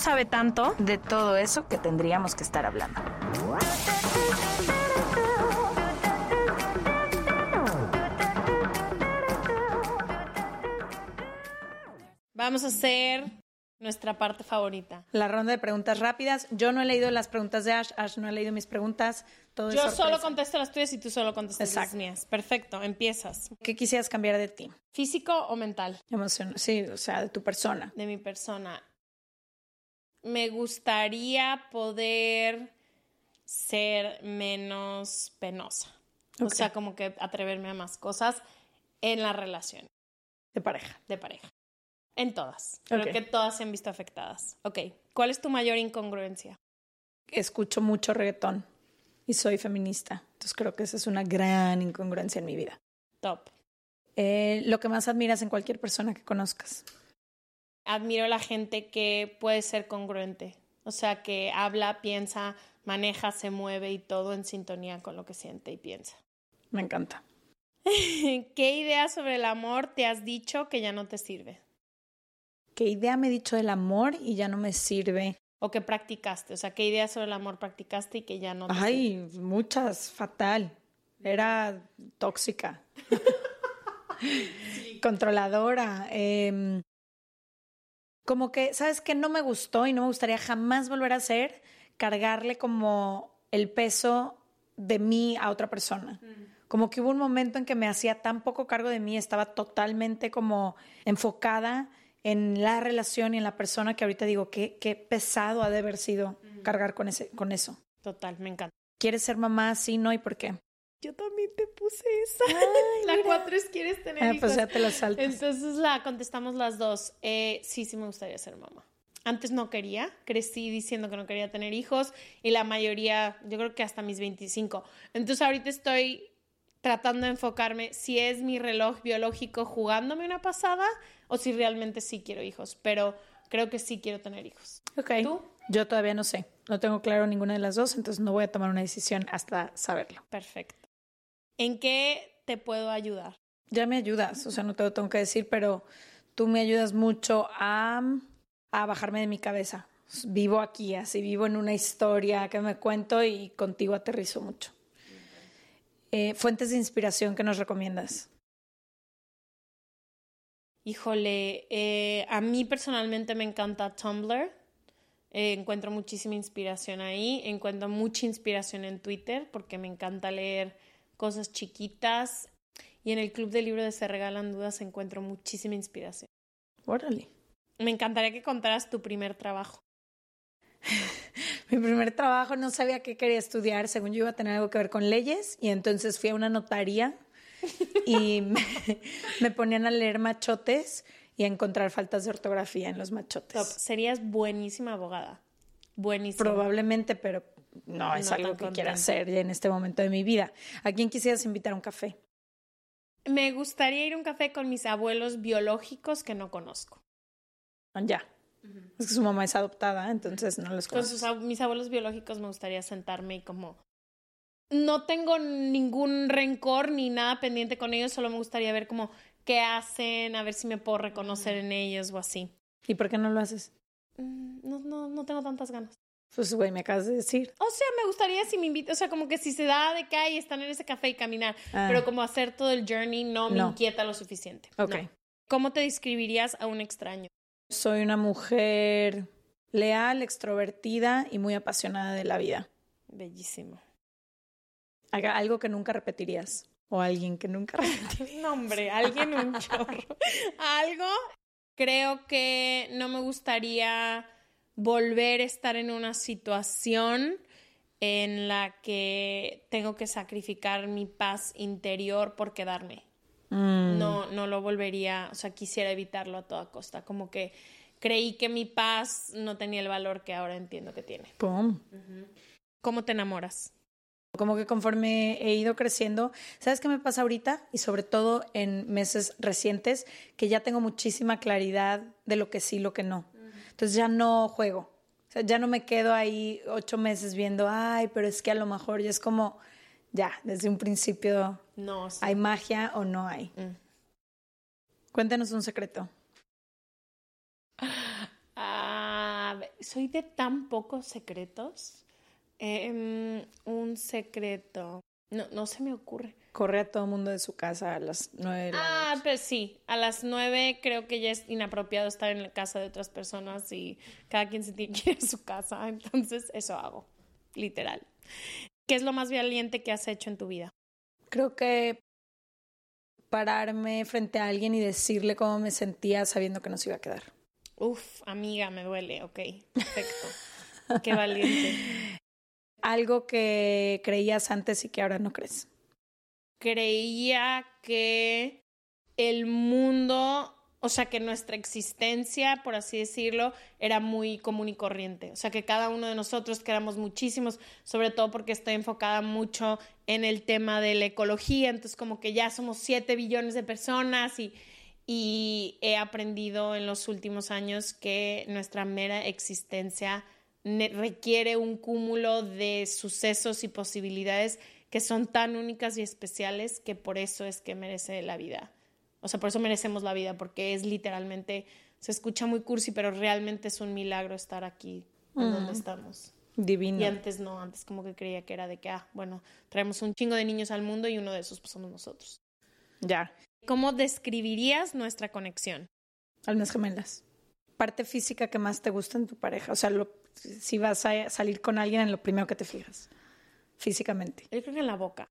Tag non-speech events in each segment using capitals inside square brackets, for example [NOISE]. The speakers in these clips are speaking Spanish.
sabe tanto. de todo eso que tendríamos que estar hablando. Vamos a hacer nuestra parte favorita. La ronda de preguntas rápidas. Yo no he leído las preguntas de Ash, Ash no ha leído mis preguntas. Todo Yo solo contesto las tuyas y tú solo contestas las mías. Perfecto, empiezas. ¿Qué quisieras cambiar de ti? ¿Físico o mental? Emoción, sí, o sea, de tu persona. de mi persona. Me gustaría poder ser menos penosa. O sea, como que atreverme a más cosas en la relación De pareja. de pareja. En todas. Creo que todas se han visto afectadas. Ok. ¿Cuál es tu mayor incongruencia? Escucho mucho reggaetón y soy feminista. Entonces creo que esa es una gran incongruencia en mi vida. Top. Eh, lo que más admiras en cualquier persona que conozcas. Admiro a la gente que puede ser congruente. O sea, que habla, piensa, maneja, se mueve y todo en sintonía con lo que siente y piensa. Me encanta. [LAUGHS] ¿Qué idea sobre el amor te has dicho que ya no te sirve? ¿Qué idea me he dicho del amor y ya no me sirve? ¿O que practicaste? O sea, ¿qué idea sobre el amor practicaste y que ya no te sirve? Ay, muchas, fatal. Era tóxica. [LAUGHS] Controladora. em, como que, ¿sabes qué? No me gustó y no me gustaría jamás volver a hacer cargarle como el peso de mí a otra persona. Como que hubo un momento en que me hacía tan poco cargo de mí, estaba totalmente como enfocada en la relación y en la persona que ahorita digo, qué, qué pesado ha de haber sido cargar con, ese, con eso. Total, me encanta. ¿Quieres ser mamá? Sí, no, ¿y por qué? Yo también te puse esa. [LAUGHS] la cuatro es ¿quieres tener Ah, hijos? pues ya te la saltas. Entonces la contestamos las dos. Eh, sí, sí me gustaría ser mamá. Antes no quería, crecí diciendo que no quería tener hijos y la mayoría, yo creo que hasta mis 25. Entonces ahorita estoy tratando de enfocarme si es mi reloj biológico jugándome una pasada o si realmente sí quiero hijos, pero creo que sí quiero tener hijos. Ok. ¿Tú? Yo todavía no sé. No tengo claro ninguna de las dos, entonces no voy a tomar una decisión hasta saberlo. Perfecto. ¿En qué te puedo ayudar? Ya me ayudas, o sea, no te lo tengo que decir, pero tú me ayudas mucho a, a bajarme de mi cabeza. Vivo aquí, así vivo en una historia que me cuento y contigo aterrizo mucho. Eh, fuentes de inspiración que nos recomiendas. Híjole, eh, a mí personalmente me encanta Tumblr. Eh, encuentro muchísima inspiración ahí. Encuentro mucha inspiración en Twitter porque me encanta leer cosas chiquitas. Y en el club de libro de Se Regalan Dudas encuentro muchísima inspiración. Órale. Me encantaría que contaras tu primer trabajo. [LAUGHS] Mi primer trabajo no sabía qué quería estudiar, según yo iba a tener algo que ver con leyes y entonces fui a una notaría y [LAUGHS] me, me ponían a leer machotes y a encontrar faltas de ortografía en los machotes. Top. Serías buenísima abogada. Buenísima. Probablemente, pero no es No algo que quiera contenta. hacer ya en este momento de mi vida. ¿A quién quisieras invitar a un café? Me gustaría ir a un café con mis abuelos biológicos que no conozco. Ya. Es que su mamá es adoptada, entonces no los Con conozco. sus, ab- mis abuelos biológicos me gustaría sentarme y como... No tengo ningún rencor ni nada pendiente con ellos, solo me gustaría ver como qué hacen, a ver si me puedo reconocer en ellos o así. ¿Y por qué no lo haces? Mm, No, no, no tengo tantas ganas. Pues, güey, me acabas de decir. O sea, me gustaría si me invitan, o sea, como que si se da de que hay están en ese café y caminar, Ah. pero como hacer todo el journey no me No. inquieta lo suficiente. Ok. No. ¿Cómo te describirías a un extraño? Soy una mujer Leal, extrovertida y muy apasionada de la vida. Bellísimo. Haga algo que nunca repetirías. O alguien que nunca [LAUGHS] repetirías. No, hombre, alguien un chorro. [LAUGHS] Algo, creo que no me gustaría volver a estar en una situación en la que tengo que sacrificar mi paz interior por quedarme. No, no lo volvería, o sea, quisiera evitarlo a toda costa. Como que creí que mi paz no tenía el valor que ahora entiendo que tiene. Pum. ¿Cómo te enamoras? Como que conforme he ido creciendo, ¿sabes qué me pasa ahorita? Y sobre todo en meses recientes, que ya tengo muchísima claridad de lo que sí, lo que no. Entonces ya no juego. O sea, ya no me quedo ahí ocho meses viendo, ay, pero es que a lo mejor ya es como, ya, desde un principio No, sí. hay magia o no hay. Mm. Cuéntanos un secreto. Ah, soy de tan pocos secretos. Em, un secreto. No, no se me ocurre. Corre a todo mundo de su casa a las nueve de la Ah, noche. pues sí. A las nueve creo que ya es inapropiado estar en la casa de otras personas y cada quien se tiene que ir a su casa. [LAUGHS] Entonces, eso hago. Literal. ¿Qué es lo más valiente que has hecho en tu vida? Creo que pararme frente a alguien y decirle cómo me sentía sabiendo que no se iba a quedar. Uf, amiga, me duele. Ok, perfecto. Qué valiente. [LAUGHS] Algo que creías antes y que ahora no crees. creía que el mundo, o sea, que nuestra existencia, por así decirlo, era muy común y corriente. O sea, que cada uno de nosotros, que muchísimos, sobre todo porque estoy enfocada mucho en el tema de la ecología, entonces como que ya somos 7 billones de personas y, y he aprendido en los últimos años que nuestra mera existencia requiere un cúmulo de sucesos y posibilidades que son tan únicas y especiales que por eso es que merece la vida. O sea, por eso merecemos la vida, porque es literalmente, se escucha muy cursi, pero realmente es un milagro estar aquí en donde estamos. Divino. Y antes no, antes como que creía que era de que, ah, bueno, traemos un chingo de niños al mundo y uno de esos pues, somos nosotros. Ya. ¿Cómo describirías nuestra conexión? Almas gemelas. Parte física que más te gusta en tu pareja. O sea, lo- si vas a salir con alguien en lo primero que te fijas. Físicamente. Yo creo que en la boca.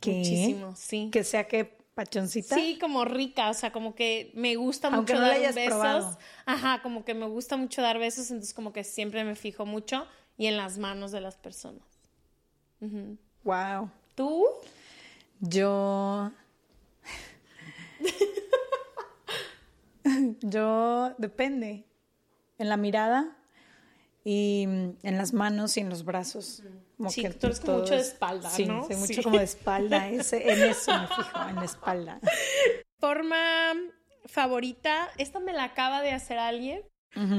¿Qué? Muchísimo, sí. Que sea que pachoncita. Sí, como rica, o sea, como que me gusta Aunque mucho no dar hayas besos. probado. Ajá, como que me gusta mucho dar besos, entonces como que siempre me fijo mucho y en las manos de las personas. Wow. ¿Tú? Yo. [LAUGHS] [LAUGHS] Yo depende. En la mirada y mm, en las manos y en los brazos. Como Sí, que tú eres como mucho de es- espalda, sí, mucho como de espalda. Ese, en eso me fijo, en la espalda. [LAUGHS] Forma favorita, esta me la acaba de hacer alguien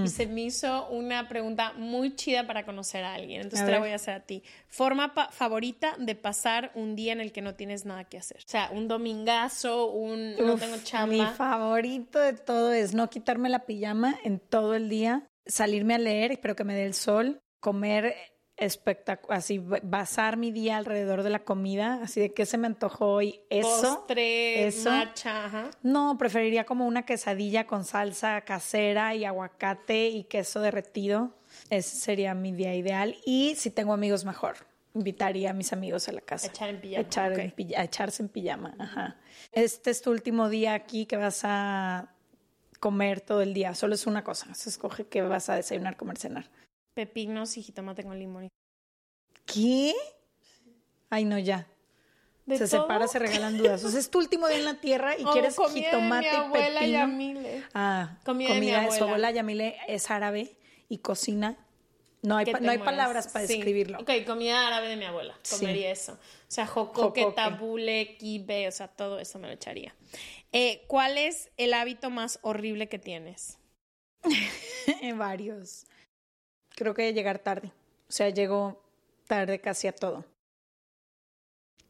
y se me hizo una pregunta muy chida para conocer a alguien, entonces A te la voy a hacer a ti. Forma favorita de pasar un día en el que no tienes nada que hacer. O sea, un domingazo, un no tengo Mi chamba. favorito de todo es no quitarme la pijama en todo el día, salirme a leer, pero que me dé el sol, comer espectacular, así ba- basar mi día alrededor de la comida, así de que se me antojó hoy eso. Postre, eso. matcha, ajá. No, preferiría como una quesadilla con salsa casera y aguacate y queso derretido. Ese sería mi día ideal. Y si tengo amigos, mejor. Invitaría a mis amigos a la casa. Echar en pijama, Echar en a echarse en pijama. Ajá. Este es tu último día aquí que vas a comer todo el día. Solo es una cosa. Se escoge qué vas a desayunar, comer, cenar. Pepinos y jitomate con limón. ¿Qué? Ay, no, ya. ¿De se todo? separa, se [LAUGHS] regalan dudas. O sea, es tu último día en la tierra y Oh, quieres comida jitomate de mi abuela pepino. Yamile. Ah, Comida comida, de mi de su abuela. abuela Yamile es árabe y cocina. No hay, pa- no hay palabras para Sí. describirlo. Ok, comida árabe de mi abuela. Sí. Comería eso. O sea, jocoque, Jocoque. tabule, kibe, o sea, todo eso me lo echaría. Eh, ¿Cuál es el hábito más horrible que tienes? [LAUGHS] Varios. Creo que llegar tarde. O sea, llego tarde casi a todo.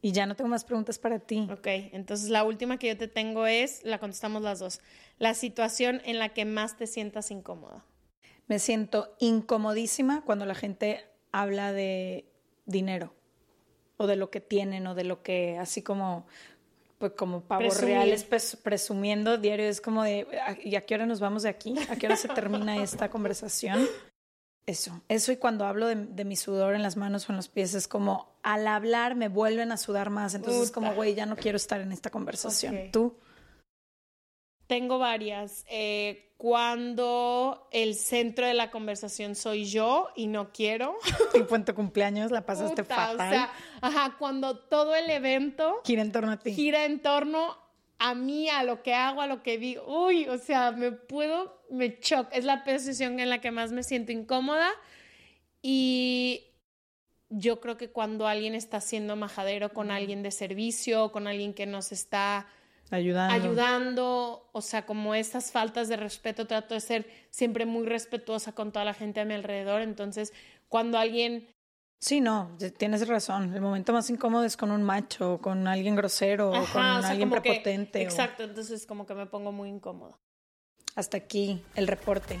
Y ya no tengo más preguntas para ti. Ok, entonces la última que yo te tengo es, la contestamos las dos, la situación en la que más te sientas incómoda. Me siento incomodísima cuando la gente habla de dinero o de lo que tienen o de lo que, así como, pues como pavos Presumir. reales pres- presumiendo diario. Es como de, "¿A- ¿y a qué hora nos vamos de aquí? ¿A qué hora se termina esta conversación? Eso, eso y cuando hablo de, de, mi sudor en las manos o en los pies es como al hablar me vuelven a sudar más, entonces es como, güey, ya no quiero estar en esta conversación. Okay. ¿Tú? Tengo varias. Eh, cuando el centro de la conversación soy yo y no quiero. [LAUGHS] Tipo en tu cumpleaños la pasaste Puta, fatal. O sea, ajá, cuando todo el evento gira en torno a ti. Gira en torno a mí, a lo que hago, a lo que digo. Uy, o sea, me puedo, me choca. Es la posición en la que más me siento incómoda. Y yo creo que cuando alguien está siendo majadero con alguien de servicio, con alguien que nos está ayudando. ayudando, o sea, como estas faltas de respeto, trato de ser siempre muy respetuosa con toda la gente a mi alrededor. Entonces, cuando alguien Sí, no, tienes razón. El momento más incómodo es con un macho, con alguien grosero, o con o sea, alguien prepotente. Que, exacto, entonces como que me pongo muy incómoda. Hasta aquí el reporte.